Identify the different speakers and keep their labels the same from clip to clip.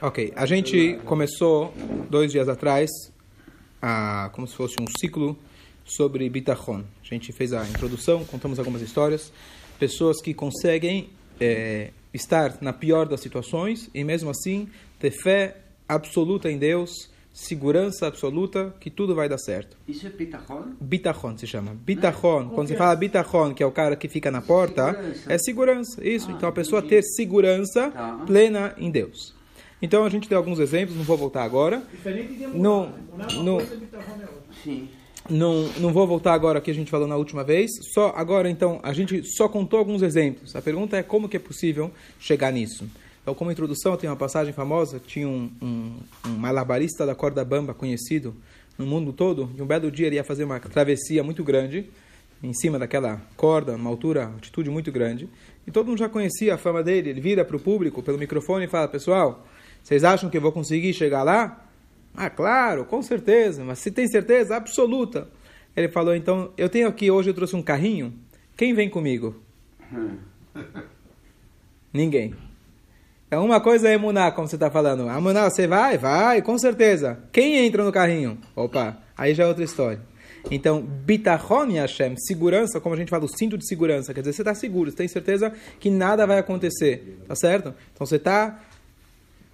Speaker 1: Ok, a gente começou dois dias atrás, a, como se fosse um ciclo sobre bitachon. A gente fez a introdução, contamos algumas histórias, pessoas que conseguem é, estar na pior das situações e mesmo assim ter fé absoluta em Deus, segurança absoluta que tudo vai dar certo.
Speaker 2: Isso é bitachon?
Speaker 1: Bitachon se chama. Bitachon, quando você fala bitachon, que é o cara que fica na porta,
Speaker 2: Segurança.
Speaker 1: é segurança. Isso,
Speaker 2: Ah,
Speaker 1: então a pessoa
Speaker 2: entendi.
Speaker 1: ter segurança
Speaker 2: Tá.
Speaker 1: plena em Deus. Então a gente deu alguns exemplos, não vou voltar agora.
Speaker 3: Diferente de
Speaker 1: Não,
Speaker 3: é
Speaker 1: não.
Speaker 3: é.
Speaker 2: Sim.
Speaker 1: Não, não vou voltar agora que a gente falou na última vez. Só agora, então, a gente só contou alguns exemplos. A pergunta é como que é possível chegar nisso. Então, como introdução, tem uma passagem famosa. Tinha um, um, um malabarista da corda bamba conhecido no mundo todo. E um belo dia ele ia fazer uma travessia muito grande em cima daquela corda, uma altura, altitude muito grande. E todo mundo já conhecia a fama dele. Ele vira para o público pelo microfone e fala: Pessoal, vocês acham que eu vou conseguir chegar lá? Ah, claro, com certeza, mas se tem certeza absoluta. Ele falou, então, eu tenho aqui, hoje eu trouxe um carrinho, quem vem comigo? Ninguém. Então, uma coisa é emuná, como você está falando. Emuná, você vai? Vai, com certeza. Quem entra no carrinho? Opa, aí já é outra história. Então, bitachon Hashem, segurança, como a gente fala, o cinto de segurança, quer dizer, você está seguro, você tem certeza que nada vai acontecer, tá certo? Então, você está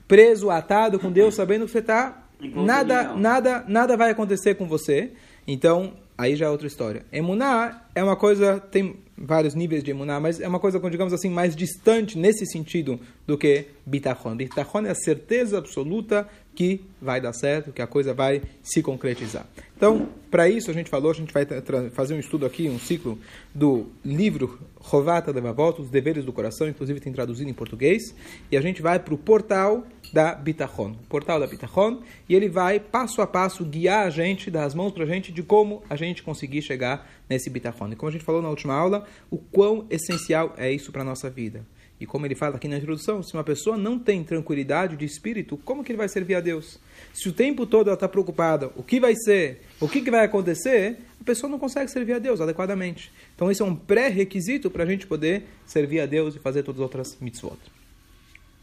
Speaker 1: preso, atado com Deus, sabendo que você está nada, nada, nada vai acontecer com você. Então, aí já é outra história. Emuná é uma coisa, tem vários níveis de emuná, mas é uma coisa, digamos assim, mais distante nesse sentido do que bitachon. Bitachon é a certeza absoluta que vai dar certo, que a coisa vai se concretizar. Então, para isso a gente falou, a gente vai fazer um estudo aqui, um ciclo do livro Rovata Levavot, os deveres do coração, inclusive tem traduzido em português, e a gente vai para o portal da Bitachon, o portal da Bitachon, e ele vai passo a passo guiar a gente, dar as mãos para a gente de como a gente conseguir chegar nesse Bitachon. E como a gente falou na última aula, o quão essencial é isso para a nossa vida. E como ele fala aqui na introdução, se uma pessoa não tem tranquilidade de espírito, como que ele vai servir a Deus? Se o tempo todo ela está preocupada, o que vai ser, o que, que vai acontecer, a pessoa não consegue servir a Deus adequadamente. Então esse é um pré-requisito para a gente poder servir a Deus e fazer todas as outras mitzvot.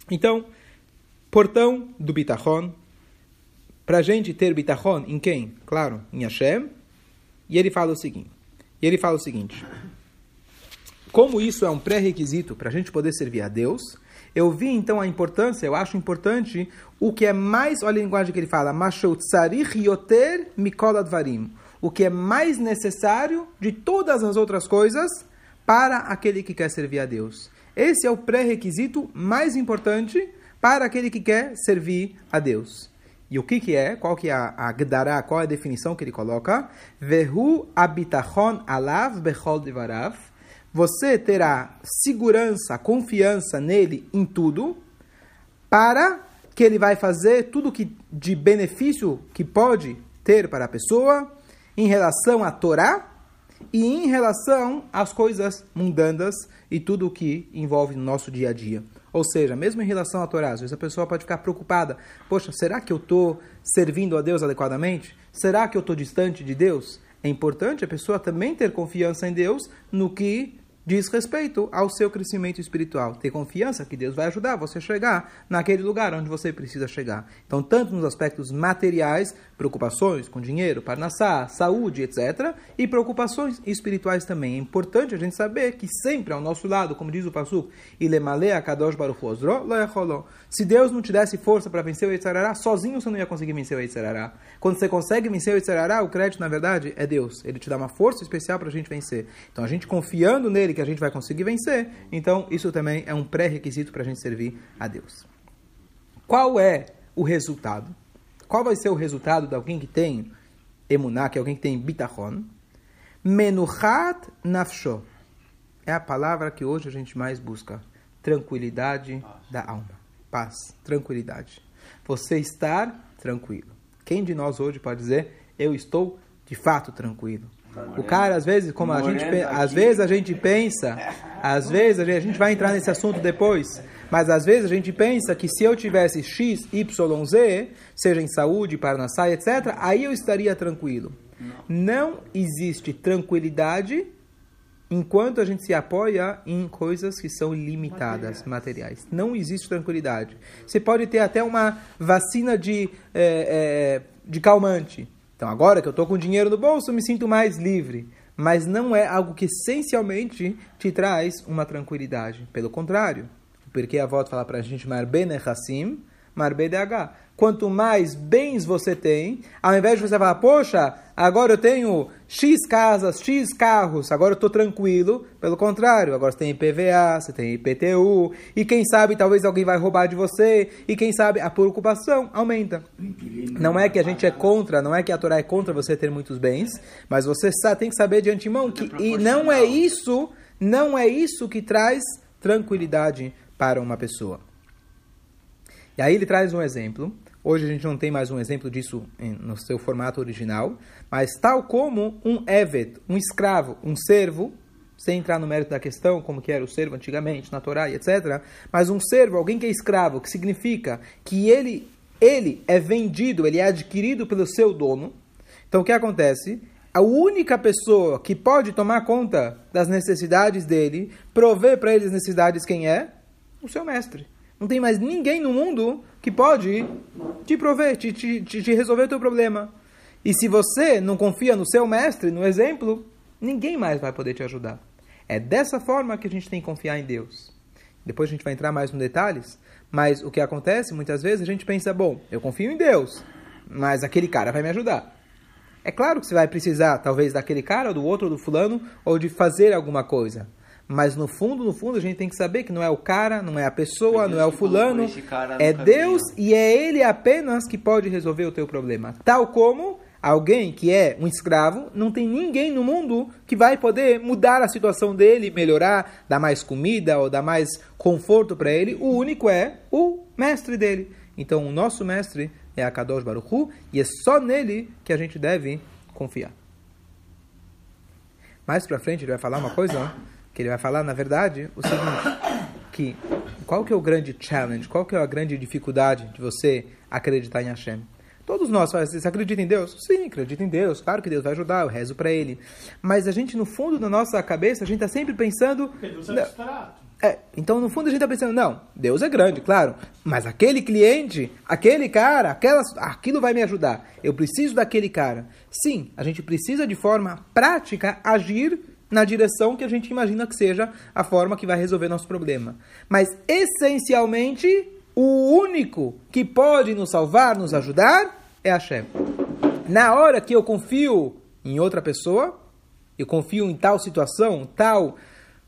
Speaker 1: Então, portão do bitachon, para a gente ter bitachon em quem? Claro, em Hashem. E ele fala o seguinte, e ele fala o seguinte, como isso é um pré-requisito para a gente poder servir a Deus, eu vi então a importância, eu acho importante o que é mais, olha a linguagem que ele fala, "Mashou tzarich yoter advarim", o que é mais necessário de todas as outras coisas para aquele que quer servir a Deus. Esse é o pré-requisito mais importante para aquele que quer servir a Deus. E o que, que é? Qual que é a, a Gdará, qual é a definição que ele coloca? Vehu abitachon alav bechol divarav. Você terá segurança, confiança nele em tudo, para que ele vai fazer tudo que de benefício que pode ter para a pessoa em relação à Torá e em relação às coisas mundanas e tudo o que envolve no nosso dia a dia. Ou seja, mesmo em relação à Torá, às vezes a pessoa pode ficar preocupada: poxa, será que eu estou servindo a Deus adequadamente? Será que eu estou distante de Deus? É importante a pessoa também ter confiança em Deus no que diz respeito ao seu crescimento espiritual. Ter confiança que Deus vai ajudar você a chegar naquele lugar onde você precisa chegar. Então, tanto nos aspectos materiais, preocupações com dinheiro, parnassá, saúde, etc., e preocupações espirituais também. É importante a gente saber que sempre ao nosso lado, como diz o Pasuk, se Deus não te desse força para vencer o Yitzharará, sozinho você não ia conseguir vencer o Yitzharará. Quando você consegue vencer o Yitzharará, o crédito, na verdade, é Deus. Ele te dá uma força especial para a gente vencer. Então, a gente confiando nele que a gente vai conseguir vencer, então isso também é um pré-requisito para a gente servir a Deus. Qual é o resultado? Qual vai ser o resultado de alguém que tem emuná, que é alguém que tem bitachon? Menuchat nafsho. É a palavra que hoje a gente mais busca. Tranquilidade da alma. Paz, tranquilidade. Você estar tranquilo. Quem de nós hoje pode dizer, eu estou de fato tranquilo? O cara, às vezes, como a gente, às vezes a gente pensa, às vezes a gente, a gente vai entrar nesse assunto depois, mas às vezes a gente pensa que se eu tivesse X, Y, Z, seja em saúde, parnassá, etc., aí eu estaria tranquilo. Não existe tranquilidade enquanto a gente se apoia em coisas que são limitadas, materiais. materiais. Não existe tranquilidade. Você pode ter até uma vacina de, é, é, de calmante. Então, agora que eu estou com dinheiro no bolso, me sinto mais livre. Mas não é algo que essencialmente te traz uma tranquilidade. Pelo contrário. Porque a volta fala para a gente, Marbene Hassim, Marbene H quanto mais bens você tem, ao invés de você falar, poxa, agora eu tenho X casas, X carros, agora eu estou tranquilo. Pelo contrário, agora você tem IPVA, você tem IPTU, e quem sabe talvez alguém vai roubar de você, e quem sabe a preocupação aumenta. Não é que a gente é contra, não é que a Torá é contra você ter muitos bens, mas você tem que saber de antemão que e não é isso, não é isso que traz tranquilidade para uma pessoa. E aí ele traz um exemplo Hoje a gente não tem mais um exemplo disso no seu formato original, mas tal como um evet, um escravo, um servo, sem entrar no mérito da questão, como que era o servo antigamente, na Torá etc., mas um servo, alguém que é escravo, que significa que ele, ele é vendido, ele é adquirido pelo seu dono. Então o que acontece? A única pessoa que pode tomar conta das necessidades dele, prover para ele as necessidades, quem é? O seu mestre. Não tem mais ninguém no mundo que pode te prover, te, te, te resolver o teu problema. E se você não confia no seu mestre, no exemplo, ninguém mais vai poder te ajudar. É dessa forma que a gente tem que confiar em Deus. Depois a gente vai entrar mais nos detalhes, mas o que acontece muitas vezes a gente pensa, bom, eu confio em Deus, mas aquele cara vai me ajudar. É claro que você vai precisar, talvez, daquele cara, ou do outro, ou do fulano, ou de fazer alguma coisa. Mas no fundo, no fundo, a gente tem que saber que não é o cara, não é a pessoa, não é o fulano, é Deus e é Ele apenas que pode resolver o teu problema. Tal como alguém que é um escravo, não tem ninguém no mundo que vai poder mudar a situação dele, melhorar, dar mais comida ou dar mais conforto para ele. O único é o mestre dele. Então, o nosso mestre é a Kadosh Baruch Hu, e é só nele que a gente deve confiar. Mais para frente ele vai falar uma coisa que ele vai falar, na verdade, o seguinte, que qual que é o grande challenge, qual que é a grande dificuldade de você acreditar em Hashem? Todos nós, você acredita em Deus? Sim, acredito em Deus. Claro que Deus vai ajudar, eu rezo para Ele. Mas a gente, no fundo da nossa cabeça, a gente está sempre pensando... Porque Deus é. É, então, no fundo, a gente está pensando, não, Deus é grande, claro, mas aquele cliente, aquele cara, aquela, aquilo vai me ajudar. Eu preciso daquele cara. Sim, a gente precisa, de forma prática, agir na direção que a gente imagina que seja a forma que vai resolver nosso problema. Mas, essencialmente, o único que pode nos salvar, nos ajudar, é Hashem. Na hora que eu confio em outra pessoa, eu confio em tal situação, tal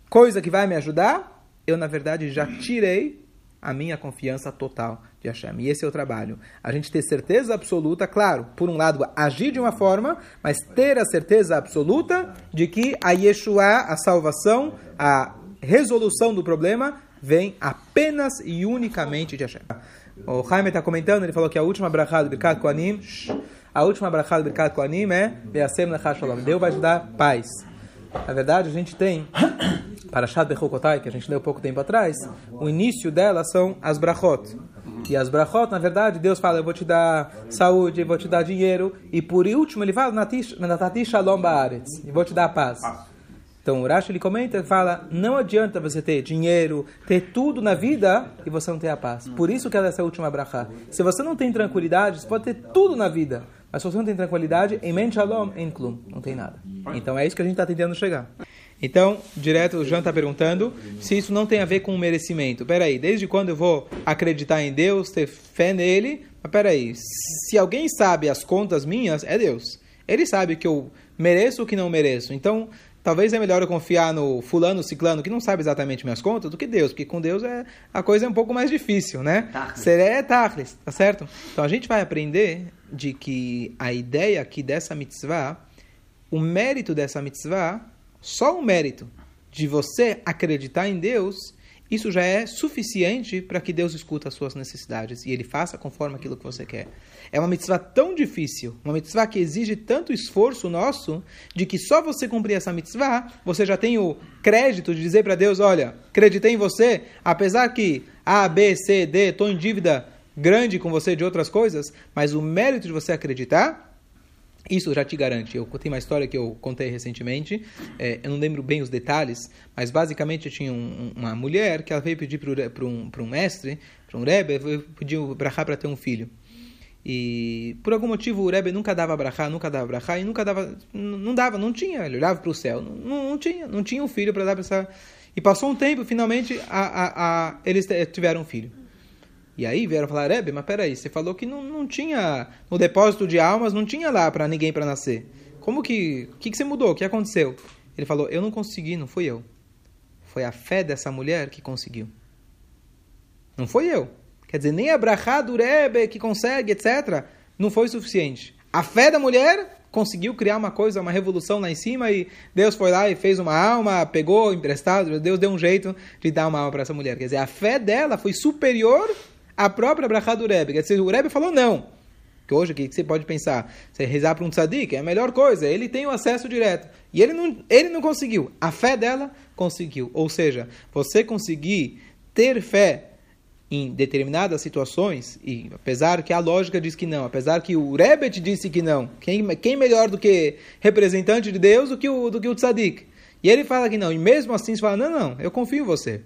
Speaker 1: coisa que vai me ajudar, eu, na verdade, já tirei a minha confiança total de Hashem. E esse é o trabalho. A gente ter certeza absoluta, claro, por um lado, agir de uma forma, mas ter a certeza absoluta de que a Yeshua, a salvação, a resolução do problema, vem apenas e unicamente de Hashem. O Jaime está comentando, ele falou que a última brachá do Birkat Koanim, a última brachá do Birkat Koanim é Deus vai te dar paz. Na verdade, a gente tem para Shad Bechokotai, que a gente leu pouco tempo atrás, o início dela são as brachot. E as brachot, na verdade, Deus fala, eu vou te dar saúde, eu vou te dar dinheiro, e por último ele fala, Natati Shalom Baaretz, e vou te dar paz. Então o Rashi ele comenta e fala, não adianta você ter dinheiro, ter tudo na vida e você não ter a paz. Por isso que ela é essa última brachá. Se você não tem tranquilidade, você pode ter tudo na vida, mas se você não tem tranquilidade, em Shalom, em Klum, não tem nada. Então é isso que a gente está tentando chegar. Então, direto o Jean está perguntando se isso não tem a ver com o merecimento. Peraí, desde quando eu vou acreditar em Deus, ter fé nele? Mas peraí, se alguém sabe as contas minhas, é Deus. Ele sabe que eu mereço ou que não mereço. Então, talvez é melhor eu confiar no fulano, ciclano, que não sabe exatamente minhas contas, do que Deus, porque com Deus é, a coisa é um pouco mais difícil, né? Seré é tachlis, tá certo? Então, a gente vai aprender de que a ideia aqui dessa mitzvah, o mérito dessa mitzvah só o mérito de você acreditar em Deus, isso já é suficiente para que Deus escuta as suas necessidades e Ele faça conforme aquilo que você quer. É uma mitzvah tão difícil, uma mitzvah que exige tanto esforço nosso, de que só você cumprir essa mitzvah, você já tem o crédito de dizer para Deus: olha, acreditei em você, apesar que A, B, C, D, estou em dívida grande com você de outras coisas, mas o mérito de você acreditar Isso já te garante. Eu contei uma história que eu contei recentemente. É, eu não lembro bem os detalhes, mas basicamente tinha um, uma mulher que ela veio pedir para um, um mestre, para um Rebbe, pediu brachá para ter um filho. E por algum motivo o Rebbe nunca dava brachá, nunca dava brachá e nunca dava, não dava, não tinha. Ele olhava para o céu, não, não, tinha, não tinha um filho para dar para essa. E passou um tempo, finalmente a, a, a, eles tiveram um filho. E aí vieram falar, Rebbe, mas peraí, você falou que não, não tinha, no depósito de almas, não tinha lá para ninguém para nascer. Como que, o que, que você mudou? O que aconteceu? Ele falou, eu não consegui, não fui eu. Foi a fé dessa mulher que conseguiu. Não foi eu. Quer dizer, nem a brachá do Rebbe que consegue, etc., não foi suficiente. A fé da mulher conseguiu criar uma coisa, uma revolução lá em cima e Deus foi lá e fez uma alma, pegou emprestado, Deus deu um jeito de dar uma alma para essa mulher. Quer dizer, a fé dela foi superior a própria brachá do Rebbe. Quer dizer, o Rebbe falou não. Que hoje, o que você pode pensar? Você rezar para um tzadik é a melhor coisa. Ele tem o acesso direto. E ele não, ele não conseguiu. A fé dela conseguiu. Ou seja, você conseguir ter fé em determinadas situações, e apesar que a lógica diz que não, apesar que o Rebbe disse que não, quem, quem melhor do que representante de Deus do que o, do que o tzadik? E ele fala que não. E mesmo assim você fala, não, não, eu confio em você.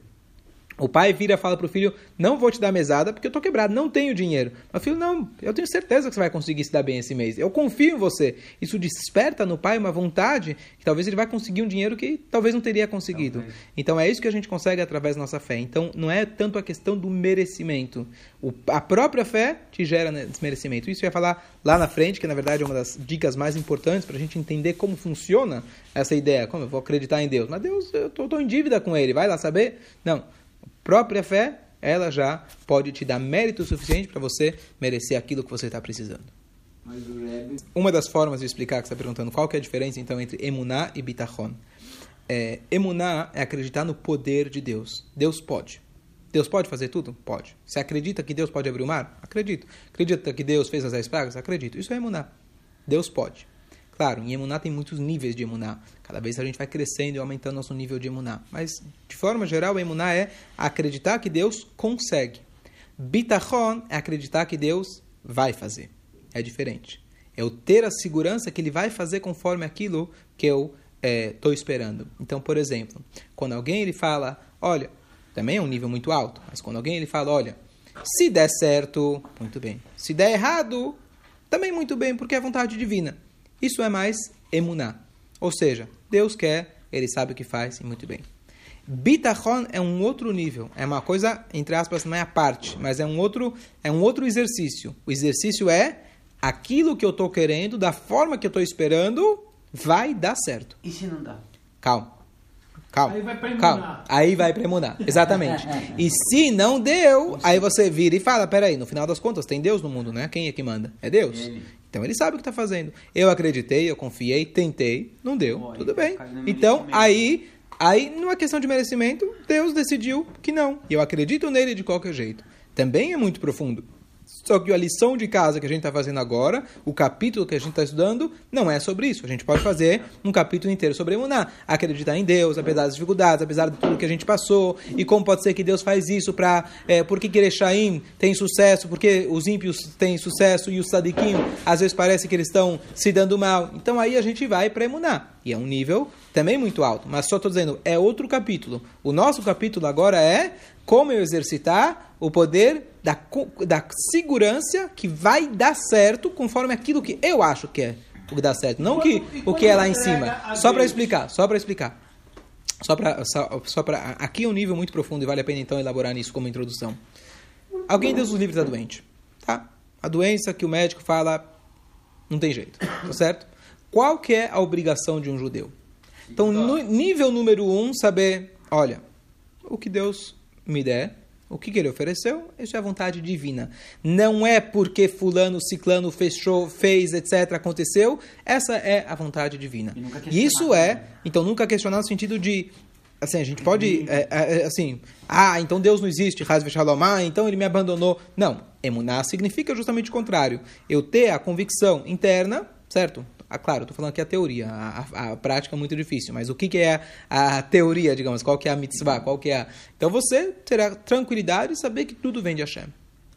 Speaker 1: O pai vira e fala para o filho: Não vou te dar mesada porque eu estou quebrado, não tenho dinheiro. Mas o filho, não, eu tenho certeza que você vai conseguir se dar bem esse mês. Eu confio em você. Isso desperta no pai uma vontade que talvez ele vai conseguir um dinheiro que talvez não teria conseguido. Talvez. Então é isso que a gente consegue através da nossa fé. Então não é tanto a questão do merecimento. O, a própria fé te gera desmerecimento. Isso eu ia falar lá na frente, que na verdade é uma das dicas mais importantes para a gente entender como funciona essa ideia. Como eu vou acreditar em Deus? Mas Deus, eu estou em dívida com Ele, vai lá saber? Não própria fé, ela já pode te dar mérito suficiente para você merecer aquilo que você está precisando. Uma das formas de explicar que você está perguntando qual que é a diferença então entre emuná e bitachon. É, emuná é acreditar no poder de Deus. Deus pode. Deus pode fazer tudo? Pode. Você acredita que Deus pode abrir o mar? Acredito. Acredita que Deus fez as dez pragas? Acredito. Isso é emuná. Deus pode. Claro, em Emuná tem muitos níveis de Emuná. Cada vez a gente vai crescendo e aumentando nosso nível de Emuná. Mas, de forma geral, Emuná é acreditar que Deus consegue. Bitachon é acreditar que Deus vai fazer. É diferente. É eu ter a segurança que Ele vai fazer conforme aquilo que eu estou é, esperando. Então, por exemplo, quando alguém ele fala, olha, também é um nível muito alto, mas quando alguém ele fala, olha, se der certo, muito bem. Se der errado, também muito bem, porque é vontade divina. Isso é mais emuná. Ou seja, Deus quer, ele sabe o que faz e muito bem. Bitachon é um outro nível, é uma coisa, entre aspas, não é a parte, mas é um outro, é um outro exercício. O exercício é aquilo que eu estou querendo, da forma que eu estou esperando, vai dar certo.
Speaker 2: E se não dá?
Speaker 1: Calma. Calma. Aí vai pra Calma. Aí vai pra imunar. Exatamente. e se não deu, aí você vira e fala: peraí, no final das contas, tem Deus no mundo, né? Quem é que manda? É Deus. Ele. Então ele sabe o que está fazendo. Eu acreditei, eu confiei, tentei, não deu, Boa, tudo bem. Então aí, aí, numa questão de merecimento, Deus decidiu que não. E eu acredito nele de qualquer jeito. Também é muito profundo. Só que a lição de casa que a gente está fazendo agora, o capítulo que a gente está estudando, não é sobre isso. A gente pode fazer um capítulo inteiro sobre Emuná. Acreditar em Deus, apesar das dificuldades, apesar de tudo que a gente passou. E como pode ser que Deus faz isso para... É, por que Erechaim tem sucesso? Porque os ímpios têm sucesso e os sadiquim, às vezes parece que eles estão se dando mal. Então aí a gente vai para Emuná. E é um nível também muito alto. Mas só estou dizendo, é outro capítulo. O nosso capítulo agora é como eu exercitar o poder da, da segurança que vai dar certo conforme aquilo que eu acho que é o que dá certo. Não que, o que é lá em cima. Só para explicar, só para explicar. Só para só, só para aqui é um nível muito profundo e vale a pena então elaborar nisso como introdução. Alguém Deus os livre da doente, tá? A doença que o médico fala não tem jeito, tá certo? Qual que é a obrigação de um judeu? Então, no nível número um, saber, olha, o que Deus me der, o que, que ele ofereceu, isso é a vontade divina. Não é porque fulano, ciclano fechou, fez, etc, aconteceu. Essa é a vontade divina. E isso é, então nunca questionar no sentido de assim, a gente pode, é, é, é, assim, ah, então Deus não existe, ah, então ele me abandonou. Não, emuná significa justamente o contrário. Eu ter a convicção interna, certo? Ah, claro, estou falando aqui a teoria, a, a, a, prática é muito difícil, mas o que, que é a, a, teoria, digamos, qual que é a mitzvah, qual que é a... Então você terá tranquilidade e saber que tudo vem de Hashem.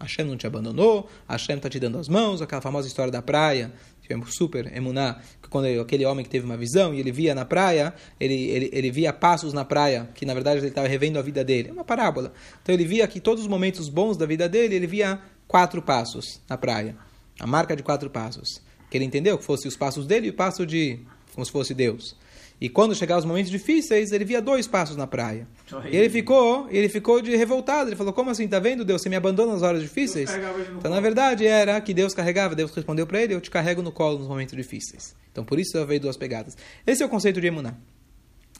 Speaker 1: Hashem não te abandonou, Hashem está te dando as mãos, aquela famosa história da praia, tivemos super emuná, quando aquele homem que teve uma visão e ele via na praia, ele, ele, ele via passos na praia, que na verdade ele estava revendo a vida dele. É uma parábola. Então ele via que todos os momentos bons da vida dele, ele via quatro passos na praia. A marca de quatro passos. Que ele entendeu que fosse os passos dele e o passo de. como se fosse Deus. E quando chegavam os momentos difíceis, ele via dois passos na praia. E ele ficou, ele ficou de revoltado. Ele falou: Como assim? Tá vendo, Deus? Você me abandona nas horas difíceis? Então, na verdade, era que Deus carregava. Deus respondeu para ele: Eu te carrego no colo nos momentos difíceis. Então, por isso veio duas pegadas. Esse é o conceito de Emuná.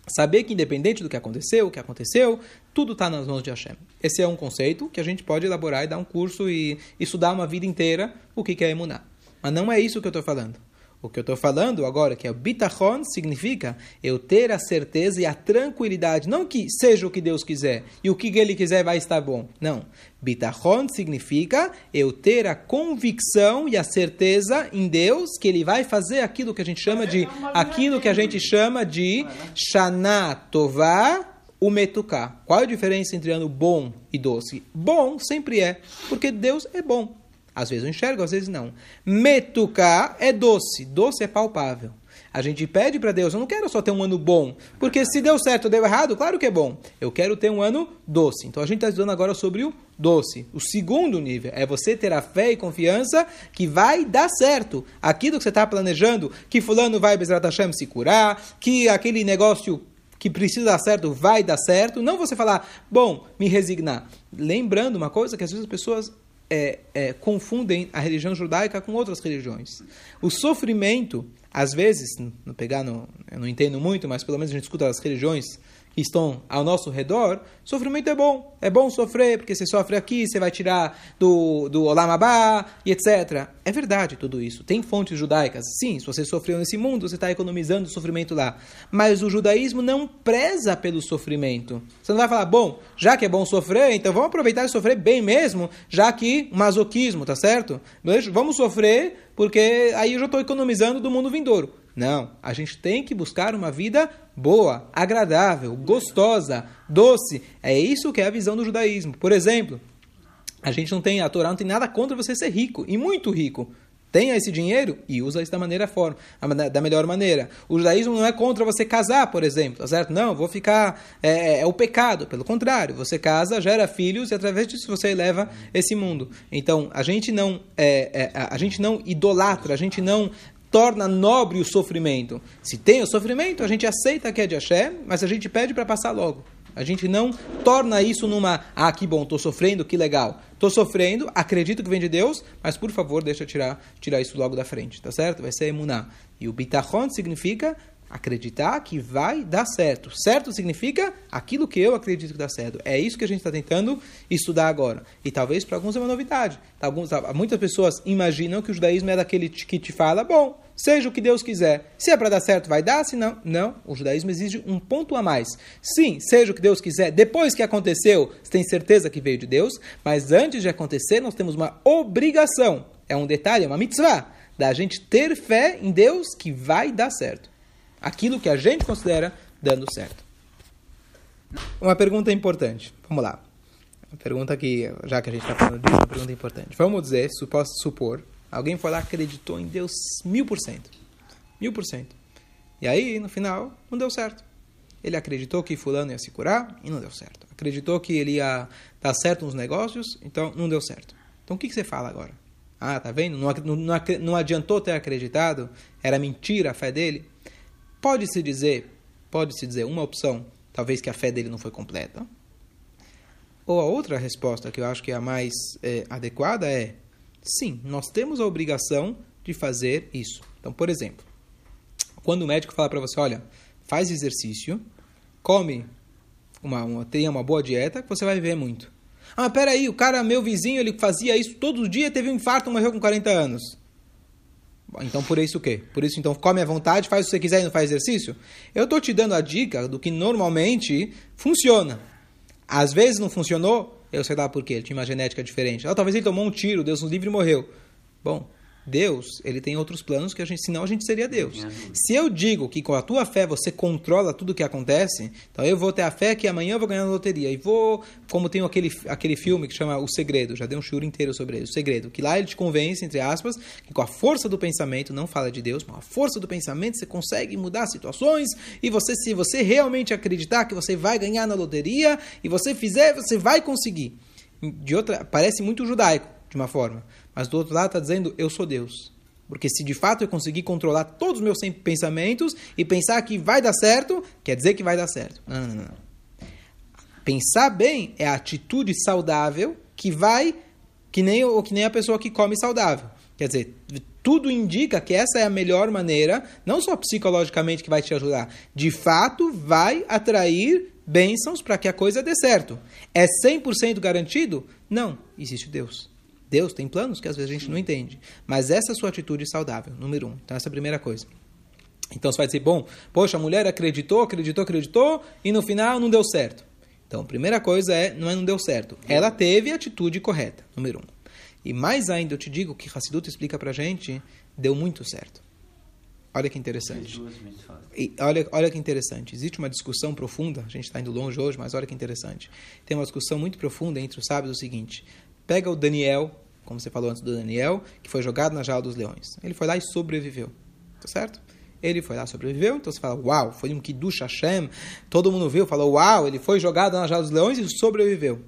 Speaker 1: Saber que, independente do que aconteceu, o que aconteceu, tudo está nas mãos de Hashem. Esse é um conceito que a gente pode elaborar e dar um curso e estudar uma vida inteira o que é Emuná. Mas não é isso que eu estou falando. O que eu estou falando agora, que é o bitachon, significa eu ter a certeza e a tranquilidade. Não que seja o que Deus quiser e o que Ele quiser vai estar bom. Não. Bitachon significa eu ter a convicção e a certeza em Deus que Ele vai fazer aquilo que a gente chama de aquilo que a gente chama de Shana Tová o metuká. Qual a diferença entre ano bom e doce? Bom sempre é, porque Deus é bom. Às vezes eu enxergo, às vezes não. Metuká é doce. Doce é palpável. A gente pede para Deus, eu não quero só ter um ano bom, porque se deu certo ou deu errado, claro que é bom. Eu quero ter um ano doce. Então a gente está estudando agora sobre o doce. O segundo nível é você ter a fé e confiança que vai dar certo. Aquilo que você está planejando, que fulano vai Bezrat Hashem se curar, que aquele negócio que precisa dar certo vai dar certo. Não você falar, bom, me resignar. Lembrando uma coisa que às vezes as pessoas é, é, confundem a religião judaica com outras religiões. O sofrimento, às vezes, no pegar no, eu não entendo muito, mas pelo menos a gente escuta as religiões estão ao nosso redor, sofrimento é bom. É bom sofrer, porque você sofre aqui, você vai tirar do, do Olam Abba, e etc. É verdade tudo isso. Tem fontes judaicas. Sim, se você sofreu nesse mundo, você está economizando o sofrimento lá. Mas o judaísmo não preza pelo sofrimento. Você não vai falar, bom, já que é bom sofrer, então vamos aproveitar e sofrer bem mesmo, já que masoquismo, tá certo? Vamos sofrer, porque aí eu já estou economizando do mundo vindouro. Não, a gente tem que buscar uma vida boa, agradável, gostosa, doce. É isso que é a visão do judaísmo. Por exemplo, a gente não tem, a Torá não tem nada contra você ser rico, e muito rico tenha esse dinheiro e usa isso da maneira forma, da melhor maneira. O judaísmo não é contra você casar, por exemplo, tá certo? Não, vou ficar é, é, é o pecado. Pelo contrário, você casa, gera filhos e através disso você eleva esse mundo. Então a gente não é, é, a gente não idolatra, a gente não torna nobre o sofrimento. Se tem o sofrimento, a gente aceita que é de Hashem, mas a gente pede para passar logo. A gente não torna isso numa, ah, que bom, estou sofrendo, que legal. Estou sofrendo, acredito que vem de Deus, mas por favor, deixa eu tirar, tirar isso logo da frente, tá certo? Vai ser emuná. E o bitachon significa acreditar que vai dar certo. Certo significa aquilo que eu acredito que dá certo. É isso que a gente está tentando estudar agora. E talvez para alguns é uma novidade. Alguns, muitas pessoas imaginam que o judaísmo é daquele que te fala, bom, seja o que Deus quiser. Se é para dar certo, vai dar, se não, não. O judaísmo exige um ponto a mais. Sim, seja o que Deus quiser. Depois que aconteceu, você tem certeza que veio de Deus, mas antes de acontecer, nós temos uma obrigação. É um detalhe, é uma mitzvah, da gente ter fé em Deus que vai dar certo aquilo que a gente considera dando certo. Uma pergunta importante. Vamos lá. Uma pergunta que, já que a gente está falando disso, uma pergunta importante. Vamos dizer, posso supor, alguém foi lá acreditou em Deus mil por cento. Mil por cento. E aí, no final, não deu certo. Ele acreditou que fulano ia se curar e não deu certo. Acreditou que ele ia dar certo nos negócios, então não deu certo. Então o que, que você fala agora? Ah, tá vendo? Não, não, não adiantou ter acreditado, era mentira a fé dele. Pode-se dizer, pode-se dizer uma opção, talvez que a fé dele não foi completa. Ou a outra resposta, que eu acho que é a mais é, adequada, é sim, nós temos a obrigação de fazer isso. Então, por exemplo, quando o médico fala para você, olha, faz exercício, come, uma, uma, tenha uma boa dieta, você vai viver muito. Ah, peraí, o cara, meu vizinho, ele fazia isso todos os dias, teve um infarto, morreu com 40 anos. Então, por isso o quê? Por isso, então, come à vontade, faz o que você quiser e não faz exercício? Eu estou te dando a dica do que normalmente funciona. Às vezes não funcionou, eu sei lá por quê, ele tinha uma genética diferente. Ah, talvez ele tomou um tiro, Deus nos livre e morreu. Bom, Deus, ele tem outros planos que a gente, senão a gente seria Deus. Se eu digo que com a tua fé você controla tudo o que acontece, então eu vou ter a fé que amanhã eu vou ganhar na loteria. E vou, como tem aquele, aquele filme que chama O Segredo, já dei um churro inteiro sobre ele, O Segredo, que lá ele te convence, entre aspas, que com a força do pensamento, não fala de Deus, mas com a força do pensamento você consegue mudar situações e você, se você realmente acreditar que você vai ganhar na loteria e você fizer, você vai conseguir. De outra, parece muito judaico, de uma forma. Mas do outro lado está dizendo, eu sou Deus. Porque se de fato eu conseguir controlar todos os meus pensamentos e pensar que vai dar certo, quer dizer que vai dar certo. Não, não, não. Pensar bem é a atitude saudável que vai, que nem, que nem a pessoa que come saudável. Quer dizer, tudo indica que essa é a melhor maneira, não só psicologicamente que vai te ajudar, de fato vai atrair bênçãos para que a coisa dê certo. É 100% garantido? Não, existe Deus. Deus tem planos que às vezes a gente não entende. Mas essa é a sua atitude saudável, número um. Então, essa é a primeira coisa. Então, você vai dizer, bom, poxa, a mulher acreditou, acreditou, acreditou, e no final não deu certo. Então, a primeira coisa é, não é não deu certo. Ela teve a atitude correta, número um. E mais ainda, eu te digo que Hassidut explica pra gente, deu muito certo. Olha que interessante. E olha, olha que interessante. Existe uma discussão profunda, a gente está indo longe hoje, mas olha que interessante. Tem uma discussão muito profunda entre os sábios o seguinte: Pega o Daniel, como você falou antes do Daniel, que foi jogado na jaula dos leões. Ele foi lá e sobreviveu. Tá certo? Ele foi lá sobreviveu, então você fala, uau, foi um Kiddush Hashem. Todo mundo viu, falou, uau, ele foi jogado na jaula dos leões e sobreviveu.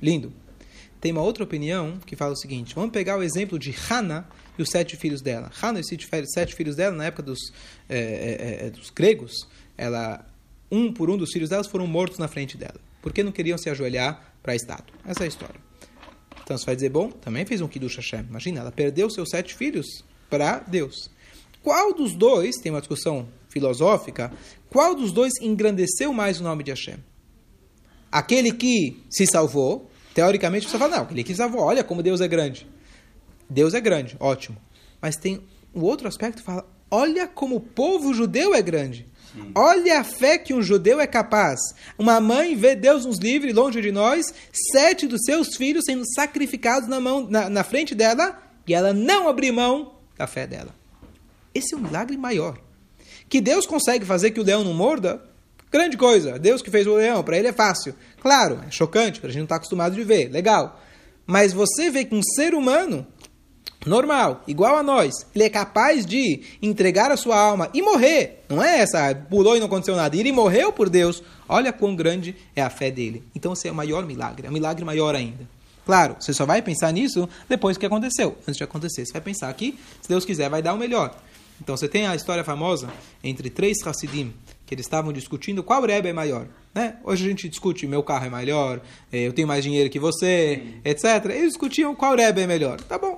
Speaker 1: Lindo. Tem uma outra opinião que fala o seguinte: vamos pegar o exemplo de Hannah e os sete filhos dela. Hannah e os sete filhos dela, na época dos, é, é, é, dos gregos, ela, um por um dos filhos delas foram mortos na frente dela. Porque não queriam se ajoelhar para a estátua. Essa é a história. Então você vai dizer, bom, também fez um Kiddush Hashem. Imagina, ela perdeu seus sete filhos para Deus. Qual dos dois, tem uma discussão filosófica, qual dos dois engrandeceu mais o nome de Hashem? Aquele que se salvou, teoricamente você fala, não, aquele que se salvou, olha como Deus é grande. Deus é grande, ótimo. Mas tem o outro aspecto que fala, olha como o povo judeu é grande. Olha a fé que um judeu é capaz. Uma mãe vê Deus nos livre, longe de nós, sete dos seus filhos sendo sacrificados na, mão, na, na frente dela, e ela não abrir mão da fé dela. Esse é um milagre maior. Que Deus consegue fazer que o leão não morda, grande coisa. Deus que fez o leão, para ele é fácil. Claro, é chocante, para a gente não estar tá acostumado de ver, legal. Mas você vê que um ser humano normal, igual a nós, ele é capaz de entregar a sua alma e morrer. Não é essa, pulou e não aconteceu nada. Ele morreu por Deus. Olha quão grande é a fé dele. Então, esse é o maior milagre, é um milagre maior ainda. Claro, você só vai pensar nisso depois que aconteceu. Antes de acontecer, você vai pensar que, se Deus quiser, vai dar o melhor. Então, você tem a história famosa entre três Hassidim, que eles estavam discutindo qual Rebbe é maior. Né? Hoje a gente discute, meu carro é melhor, eh, eu tenho mais dinheiro que você, etc. Eles discutiam qual Rebbe é melhor. Tá bom,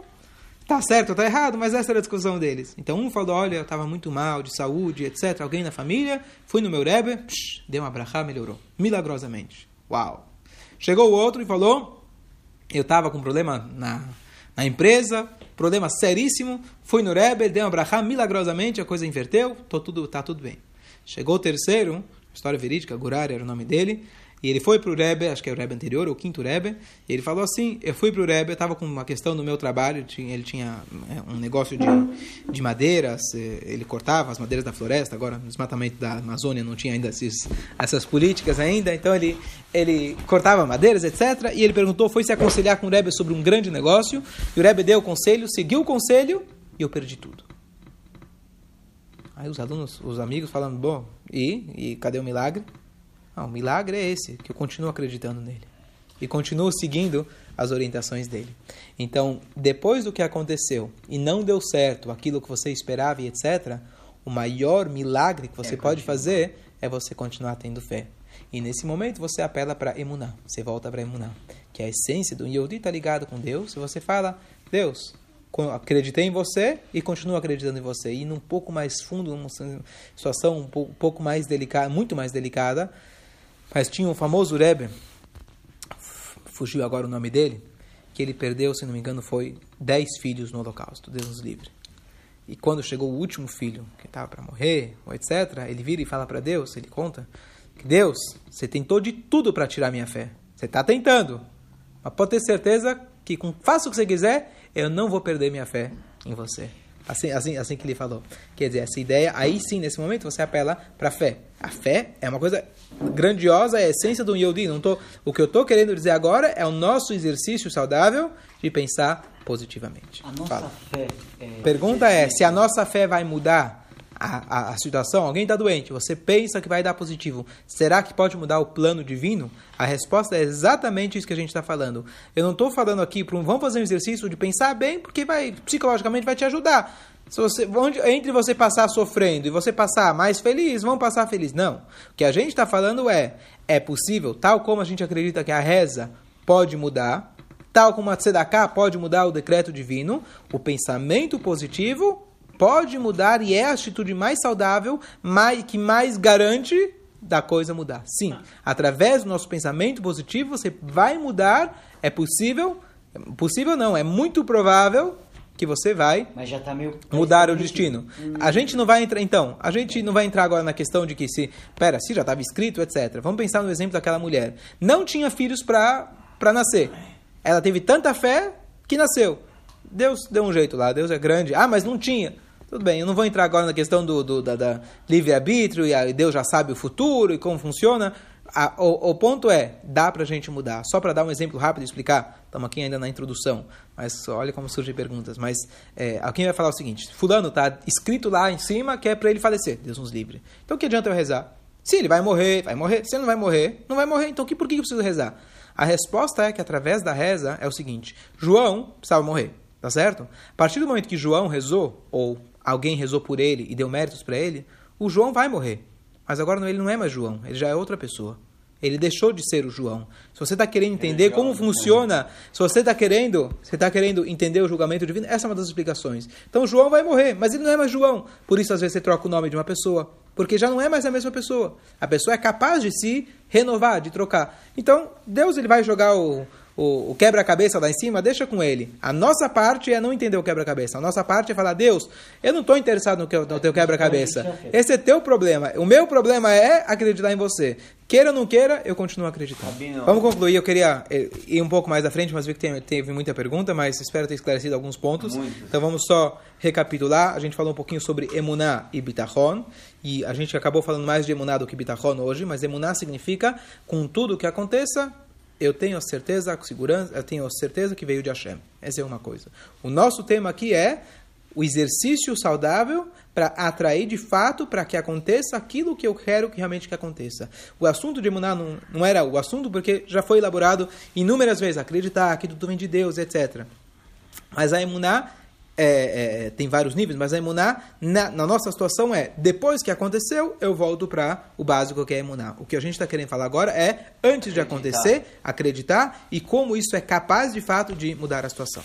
Speaker 1: Tá certo ou tá errado, mas essa era a discussão deles. Então um falou, olha, eu estava muito mal, de saúde, etc. Alguém na família, fui no meu Rebbe, psh, deu uma brachá, melhorou. Milagrosamente. Uau. Chegou o outro e falou, eu estava com problema na, na empresa, problema seríssimo, fui no Rebbe, deu uma brachá, milagrosamente, a coisa inverteu, tô tudo, tá tudo bem. Chegou o terceiro, história verídica, Gurari era o nome dele, e ele foi para o Rebbe, acho que é o Rebbe anterior, o quinto Rebbe, e ele falou assim, eu fui para o Rebbe, estava com uma questão no meu trabalho, ele tinha é, um negócio de, de madeiras, é, ele cortava as madeiras da floresta, agora no desmatamento da Amazônia não tinha ainda esses, essas políticas ainda, então ele, ele cortava madeiras, etc. E ele perguntou, foi se aconselhar com o Rebbe sobre um grande negócio, e o Rebbe deu o conselho, seguiu o conselho, e eu perdi tudo. Aí os alunos, os amigos falando, bom, e, e cadê o milagre? O milagre é esse, que eu continuo acreditando nele. E continuo seguindo as orientações dele. Então, depois do que aconteceu e não deu certo aquilo que você esperava e etc., o maior milagre que você é pode fazer é você continuar tendo fé. E nesse momento você apela para emuná, você volta para emuná, que é a essência do Yodi está ligado com Deus. E você fala, Deus, acreditei em você e continuo acreditando em você. E num pouco mais fundo, numa situação um pouco mais delicada, muito mais delicada, mas tinha um famoso Rebbe, fugiu agora o nome dele, que ele perdeu, se não me engano, foi dez filhos no holocausto, Deus nos livre. E quando chegou o último filho, que estava para morrer, ou etc., ele vira e fala para Deus, ele conta, que Deus, você tentou de tudo para tirar minha fé. Você está tentando, mas pode ter certeza que com faça o que você quiser, eu não vou perder minha fé em você. Assim, assim, assim que ele falou. Quer dizer, essa ideia, aí sim, nesse momento, você apela para a fé. A fé é uma coisa grandiosa, é a essência do Yodi. Não tô, o que eu estou querendo dizer agora é o nosso exercício saudável de pensar positivamente.
Speaker 2: A nossa Fala. fé.
Speaker 1: É... Pergunta é: se a nossa fé vai mudar a, a, a situação? Alguém está doente, você pensa que vai dar positivo. Será que pode mudar o plano divino? A resposta é exatamente isso que a gente está falando. Eu não estou falando aqui para um. Vamos fazer um exercício de pensar bem, porque vai psicologicamente vai te ajudar. Se você, onde, entre você passar sofrendo e você passar mais feliz, vão passar feliz. Não. O que a gente está falando é: é possível, tal como a gente acredita que a reza pode mudar, tal como a tzedakah pode mudar o decreto divino, o pensamento positivo pode mudar e é a atitude mais saudável, mais, que mais garante da coisa mudar. Sim, através do nosso pensamento positivo você vai mudar, é possível, possível não, é muito provável que você vai
Speaker 2: tá
Speaker 1: mudar o destino. Hum. A gente não vai entrar, então, a gente não vai entrar agora na questão de que se, pera, se já estava escrito, etc. Vamos pensar no exemplo daquela mulher. Não tinha filhos para nascer. Ela teve tanta fé que nasceu. Deus deu um jeito lá, Deus é grande. Ah, mas não tinha. Tudo bem, eu não vou entrar agora na questão do, do da, da livre-arbítrio e Deus já sabe o futuro e como funciona. A, o, o, ponto é, dá para a gente mudar. Só para dar um exemplo rápido e explicar, estamos aqui ainda na introdução, mas olha como surgem perguntas. Mas é, alguém vai falar o seguinte: Fulano está escrito lá em cima que é para ele falecer, Deus nos livre. Então o que adianta eu rezar? Se ele vai morrer, vai morrer. Se ele não vai morrer, não vai morrer. Então que, por que eu preciso rezar? A resposta é que através da reza é o seguinte: João precisava morrer, tá certo? A partir do momento que João rezou, ou alguém rezou por ele e deu méritos para ele, o João vai morrer. Mas agora ele não é mais João, ele já é outra pessoa. Ele deixou de ser o João. Se você está querendo entender como funciona, se você está querendo, você está querendo entender o julgamento divino, essa é uma das explicações. Então João vai morrer, mas ele não é mais João. Por isso às vezes você troca o nome de uma pessoa, porque já não é mais a mesma pessoa. A pessoa é capaz de se renovar, de trocar. Então Deus ele vai jogar o o, o quebra-cabeça lá em cima, deixa com ele. A nossa parte é não entender o quebra-cabeça. A nossa parte é falar, Deus, eu não estou interessado no, que, no teu quebra-cabeça. Esse é teu problema. O meu problema é acreditar em você. Queira ou não queira, eu continuo acreditando. Vamos concluir. Eu queria eh, ir um pouco mais à frente, mas vi que tem, teve muita pergunta, mas espero ter esclarecido alguns pontos. Muito. Então vamos só recapitular. A gente falou um pouquinho sobre Emuná e Bitachon. E a gente acabou falando mais de Emuná do que Bitachon hoje, mas Emuná significa, com tudo o que aconteça, eu tenho certeza, a segurança, eu tenho certeza que veio de Hashem. Essa é uma coisa. O nosso tema aqui é o exercício saudável para atrair de fato para que aconteça aquilo que eu quero que realmente que aconteça. O assunto de Emuná não, não era o assunto porque já foi elaborado inúmeras vezes, acreditar que tudo vem de Deus, etc. Mas a Emuná é, é, tem vários níveis, mas a emuná, na, na, nossa situação, é depois que aconteceu, eu volto para o básico que é emuná. O que a gente está querendo falar agora é antes de acontecer, acreditar e como isso é capaz de fato de mudar a situação.